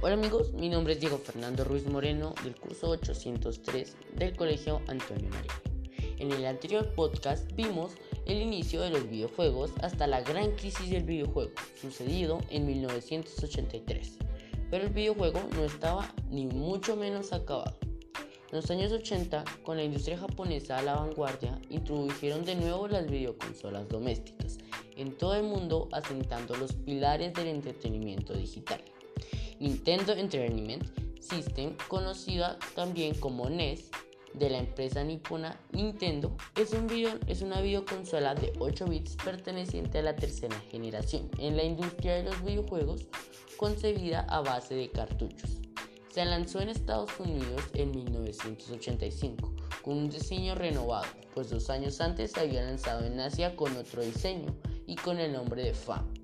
Hola amigos, mi nombre es Diego Fernando Ruiz Moreno del curso 803 del Colegio Antonio María. En el anterior podcast vimos el inicio de los videojuegos hasta la gran crisis del videojuego, sucedido en 1983. Pero el videojuego no estaba ni mucho menos acabado. En los años 80, con la industria japonesa a la vanguardia, introdujeron de nuevo las videoconsolas domésticas en todo el mundo asentando los pilares del entretenimiento digital. Nintendo Entertainment System, conocida también como NES, de la empresa nipona Nintendo, es, un es una videoconsola de 8 bits perteneciente a la tercera generación en la industria de los videojuegos, concebida a base de cartuchos. Se lanzó en Estados Unidos en 1985 con un diseño renovado, pues dos años antes se había lanzado en Asia con otro diseño y con el nombre de FAM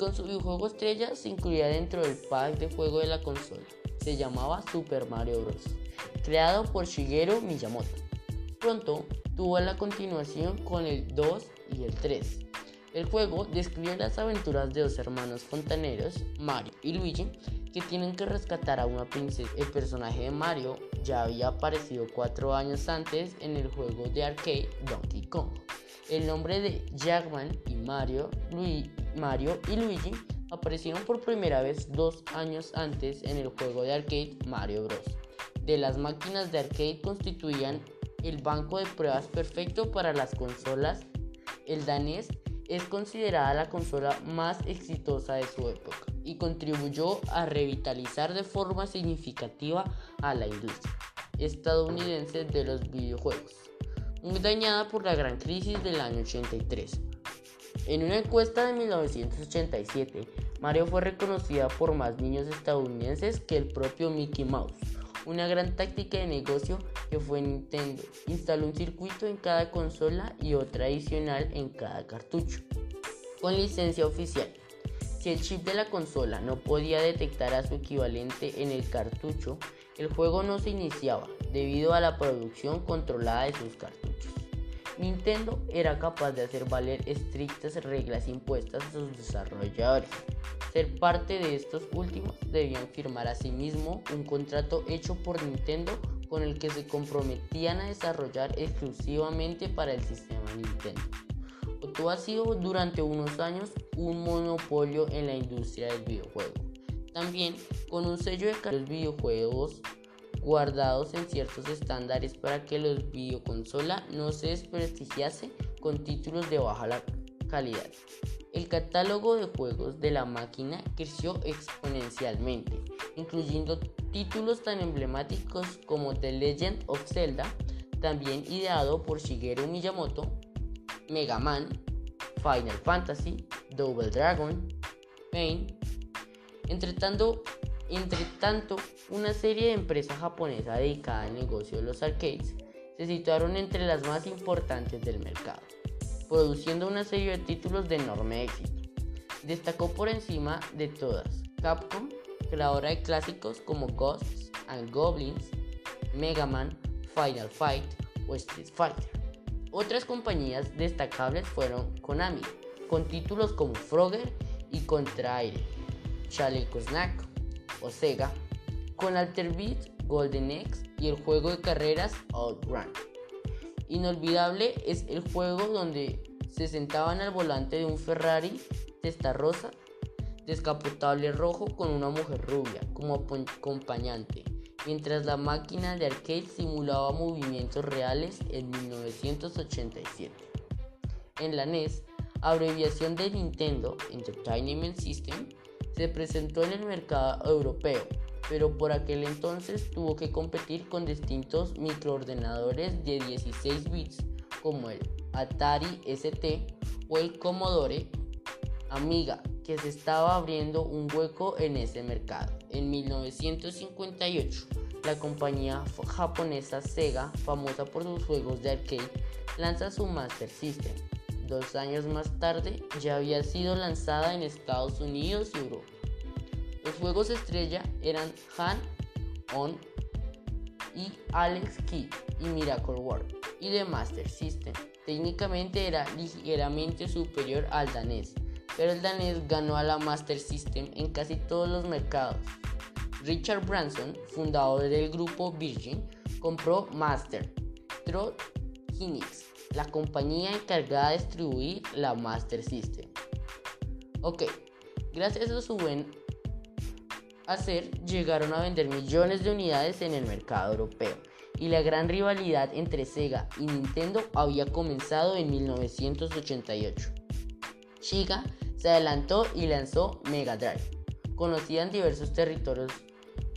con su videojuego estrella se incluía dentro del pack de juego de la consola. Se llamaba Super Mario Bros., creado por Shigeru Miyamoto. Pronto tuvo la continuación con el 2 y el 3. El juego describe las aventuras de dos hermanos fontaneros, Mario y Luigi, que tienen que rescatar a una princesa. El personaje de Mario ya había aparecido cuatro años antes en el juego de arcade Donkey Kong. El nombre de Jackman y Mario, Mario y Luigi aparecieron por primera vez dos años antes en el juego de arcade Mario Bros. De las máquinas de arcade constituían el banco de pruebas perfecto para las consolas. El danés es considerada la consola más exitosa de su época y contribuyó a revitalizar de forma significativa a la industria estadounidense de los videojuegos muy dañada por la gran crisis del año 83. En una encuesta de 1987, Mario fue reconocida por más niños estadounidenses que el propio Mickey Mouse. Una gran táctica de negocio que fue Nintendo. Instaló un circuito en cada consola y otro adicional en cada cartucho. Con licencia oficial. Si el chip de la consola no podía detectar a su equivalente en el cartucho, el juego no se iniciaba debido a la producción controlada de sus cartuchos. Nintendo era capaz de hacer valer estrictas reglas impuestas a sus desarrolladores. Ser parte de estos últimos debían firmar asimismo un contrato hecho por Nintendo con el que se comprometían a desarrollar exclusivamente para el sistema Nintendo. Otto ha sido durante unos años un monopolio en la industria del videojuego. También con un sello de los videojuegos guardados en ciertos estándares para que los videoconsola no se desprestigiase con títulos de baja calidad. El catálogo de juegos de la máquina creció exponencialmente, incluyendo títulos tan emblemáticos como The Legend of Zelda, también ideado por Shigeru Miyamoto, Mega Man, Final Fantasy, Double Dragon, Pain. Entre tanto, entre tanto, una serie de empresas japonesas dedicadas al negocio de los arcades se situaron entre las más importantes del mercado, produciendo una serie de títulos de enorme éxito. Destacó por encima de todas Capcom, creadora de clásicos como Ghosts and Goblins, Mega Man, Final Fight o Street Fighter. Otras compañías destacables fueron Konami, con títulos como Frogger y Contra Aire, Chaleco Snack o Sega, con Alter Beat, Golden X y el juego de carreras Outrun. Inolvidable es el juego donde se sentaban al volante de un Ferrari testa rosa, descapotable rojo con una mujer rubia como acompañante, mientras la máquina de arcade simulaba movimientos reales en 1987. En la NES, abreviación de Nintendo Entertainment System, se presentó en el mercado europeo, pero por aquel entonces tuvo que competir con distintos microordenadores de 16 bits como el Atari ST o el Commodore Amiga, que se estaba abriendo un hueco en ese mercado. En 1958, la compañía japonesa Sega, famosa por sus juegos de arcade, lanza su Master System, Dos años más tarde ya había sido lanzada en Estados Unidos y Europa. Los juegos estrella eran Han On y Alex Kidd y Miracle World y The Master System. Técnicamente era ligeramente superior al danés, pero el danés ganó a la Master System en casi todos los mercados. Richard Branson, fundador del grupo Virgin, compró Master Trot la compañía encargada de distribuir la Master System. Ok, gracias a su buen hacer, llegaron a vender millones de unidades en el mercado europeo y la gran rivalidad entre Sega y Nintendo había comenzado en 1988. Shiga se adelantó y lanzó Mega Drive, conocida en diversos territorios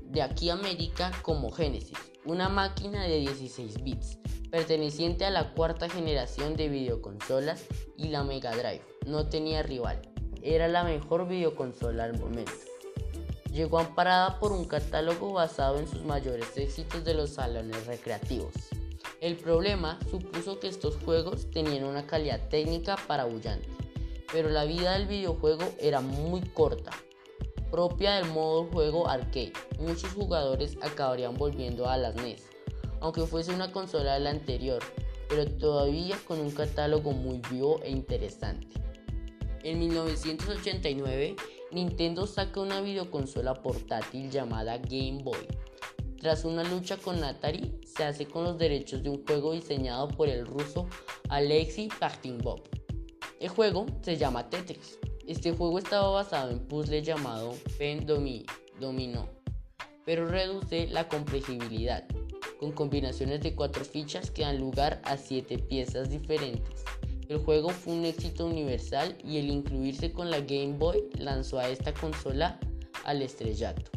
de aquí América como Genesis, una máquina de 16 bits, perteneciente a la cuarta generación de videoconsolas y la Mega Drive. No tenía rival, era la mejor videoconsola al momento. Llegó amparada por un catálogo basado en sus mayores éxitos de los salones recreativos. El problema supuso que estos juegos tenían una calidad técnica parabullante, pero la vida del videojuego era muy corta propia del modo juego arcade. Muchos jugadores acabarían volviendo a las NES, aunque fuese una consola de la anterior, pero todavía con un catálogo muy vivo e interesante. En 1989, Nintendo saca una videoconsola portátil llamada Game Boy. Tras una lucha con Atari, se hace con los derechos de un juego diseñado por el ruso Alexei Pachtinbov. El juego se llama Tetris este juego estaba basado en puzzle llamado Pen Domino, pero reduce la complejibilidad, con combinaciones de cuatro fichas que dan lugar a siete piezas diferentes. El juego fue un éxito universal y el incluirse con la Game Boy lanzó a esta consola al estrellato.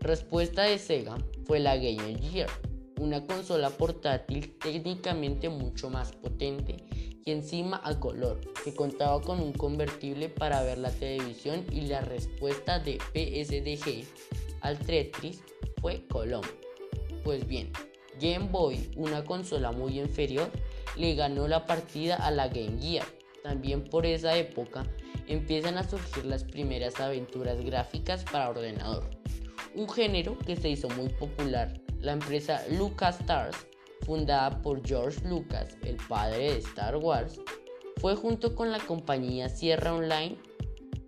Respuesta de Sega fue la Game Gear, una consola portátil técnicamente mucho más potente y encima a color, que contaba con un convertible para ver la televisión y la respuesta de PSDG al Tetris fue Colón. Pues bien, Game Boy, una consola muy inferior, le ganó la partida a la Game Gear. También por esa época empiezan a surgir las primeras aventuras gráficas para ordenador, un género que se hizo muy popular. La empresa LucasStars fundada por George Lucas, el padre de Star Wars, fue junto con la compañía Sierra Online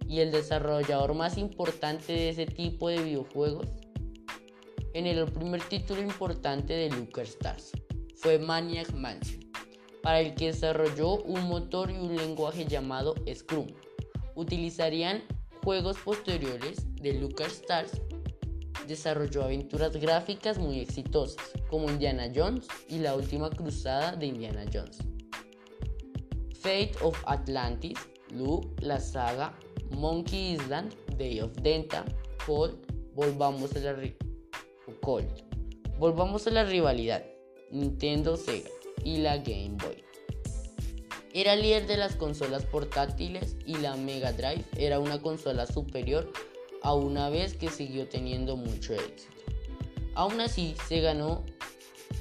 y el desarrollador más importante de ese tipo de videojuegos en el primer título importante de LucasStars. Fue Maniac Mansion, para el que desarrolló un motor y un lenguaje llamado Scrum. Utilizarían juegos posteriores de LucasStars desarrolló aventuras gráficas muy exitosas, como Indiana Jones y La Última Cruzada de Indiana Jones. Fate of Atlantis, Luke, la saga, Monkey Island, Day of Denta, Cold, volvamos a la Volvamos a la rivalidad, Nintendo Sega y la Game Boy. Era líder de las consolas portátiles y la Mega Drive era una consola superior a una vez que siguió teniendo mucho éxito. Aún así, se ganó,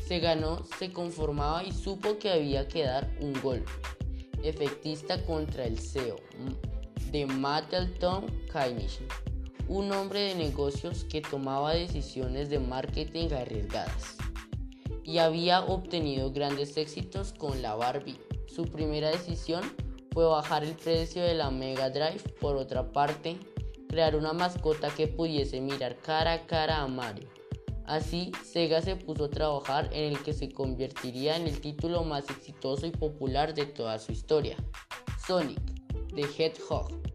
se ganó, se conformaba y supo que había que dar un golpe efectista contra el CEO de Mattelton Kainis, un hombre de negocios que tomaba decisiones de marketing arriesgadas y había obtenido grandes éxitos con la Barbie. Su primera decisión fue bajar el precio de la Mega Drive. Por otra parte, crear una mascota que pudiese mirar cara a cara a Mario. Así, Sega se puso a trabajar en el que se convertiría en el título más exitoso y popular de toda su historia, Sonic the Hedgehog.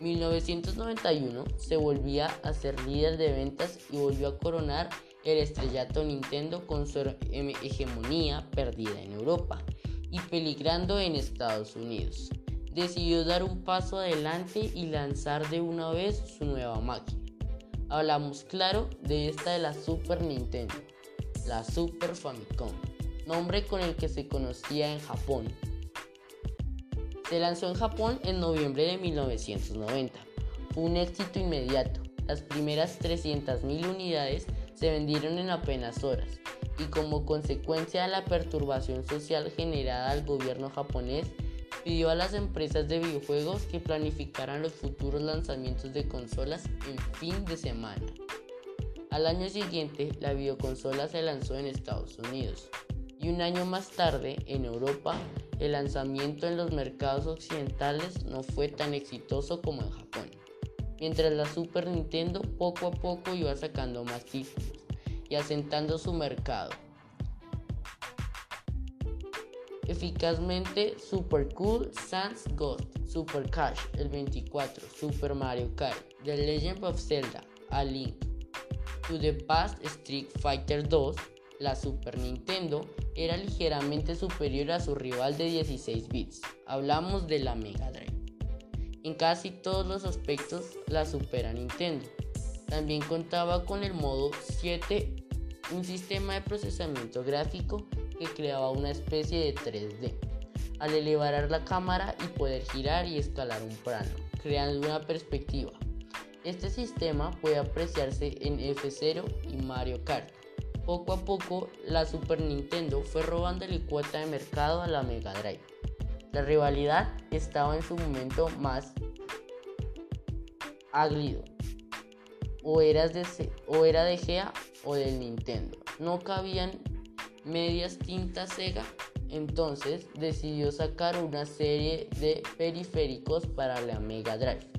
1991 se volvía a ser líder de ventas y volvió a coronar el estrellato Nintendo con su hegemonía perdida en Europa y peligrando en Estados Unidos decidió dar un paso adelante y lanzar de una vez su nueva máquina. Hablamos claro de esta de la Super Nintendo, la Super Famicom, nombre con el que se conocía en Japón. Se lanzó en Japón en noviembre de 1990. Fue un éxito inmediato. Las primeras 300.000 unidades se vendieron en apenas horas y como consecuencia de la perturbación social generada al gobierno japonés, pidió a las empresas de videojuegos que planificaran los futuros lanzamientos de consolas en fin de semana. Al año siguiente, la videoconsola se lanzó en Estados Unidos y un año más tarde, en Europa, el lanzamiento en los mercados occidentales no fue tan exitoso como en Japón. mientras la Super Nintendo poco a poco iba sacando más títulos y asentando su mercado. Eficazmente Super Cool Sans Ghost, Super Cash el 24, Super Mario Kart, The Legend of Zelda, A Link, To the Past Street Fighter 2, la Super Nintendo era ligeramente superior a su rival de 16 bits. Hablamos de la Mega Drive. En casi todos los aspectos la supera Nintendo. También contaba con el modo 7, un sistema de procesamiento gráfico que creaba una especie de 3D. Al elevar la cámara y poder girar y escalar un plano, creando una perspectiva. Este sistema puede apreciarse en F0 y Mario Kart. Poco a poco, la Super Nintendo fue robándole cuota de mercado a la Mega Drive. La rivalidad estaba en su momento más aglido. O, o era de Gea o del Nintendo. No cabían medias tintas Sega, entonces decidió sacar una serie de periféricos para la Mega Drive,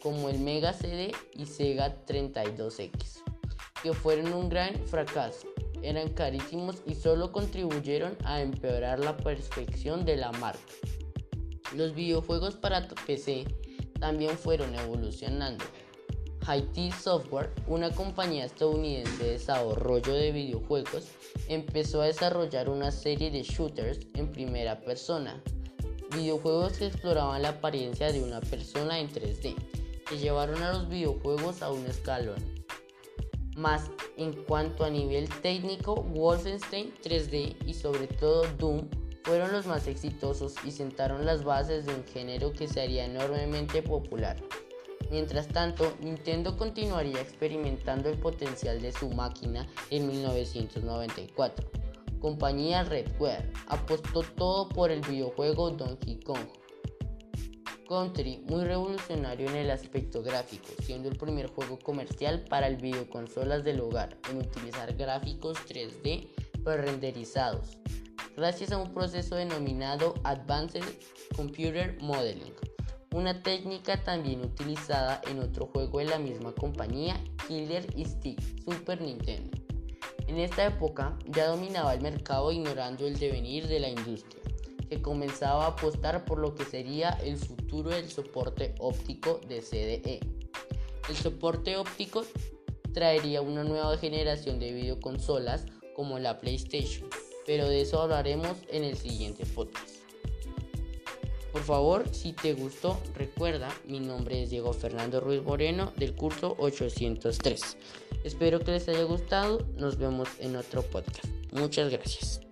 como el Mega CD y Sega 32X que fueron un gran fracaso. Eran carísimos y solo contribuyeron a empeorar la percepción de la marca. Los videojuegos para PC también fueron evolucionando. Haiti Software, una compañía estadounidense de desarrollo de videojuegos, empezó a desarrollar una serie de shooters en primera persona, videojuegos que exploraban la apariencia de una persona en 3D, que llevaron a los videojuegos a un escalón más en cuanto a nivel técnico, Wolfenstein 3D y sobre todo Doom fueron los más exitosos y sentaron las bases de un género que se haría enormemente popular. Mientras tanto, Nintendo continuaría experimentando el potencial de su máquina en 1994. Compañía Redware apostó todo por el videojuego Donkey Kong, Country, muy revolucionario en el aspecto gráfico, siendo el primer juego comercial para el videoconsolas del hogar en utilizar gráficos 3D pre-renderizados, gracias a un proceso denominado Advanced Computer Modeling, una técnica también utilizada en otro juego de la misma compañía, Killer Instinct Super Nintendo. En esta época ya dominaba el mercado ignorando el devenir de la industria que comenzaba a apostar por lo que sería el futuro del soporte óptico de CDE. El soporte óptico traería una nueva generación de videoconsolas como la PlayStation, pero de eso hablaremos en el siguiente podcast. Por favor, si te gustó, recuerda, mi nombre es Diego Fernando Ruiz Moreno del curso 803. Espero que les haya gustado, nos vemos en otro podcast. Muchas gracias.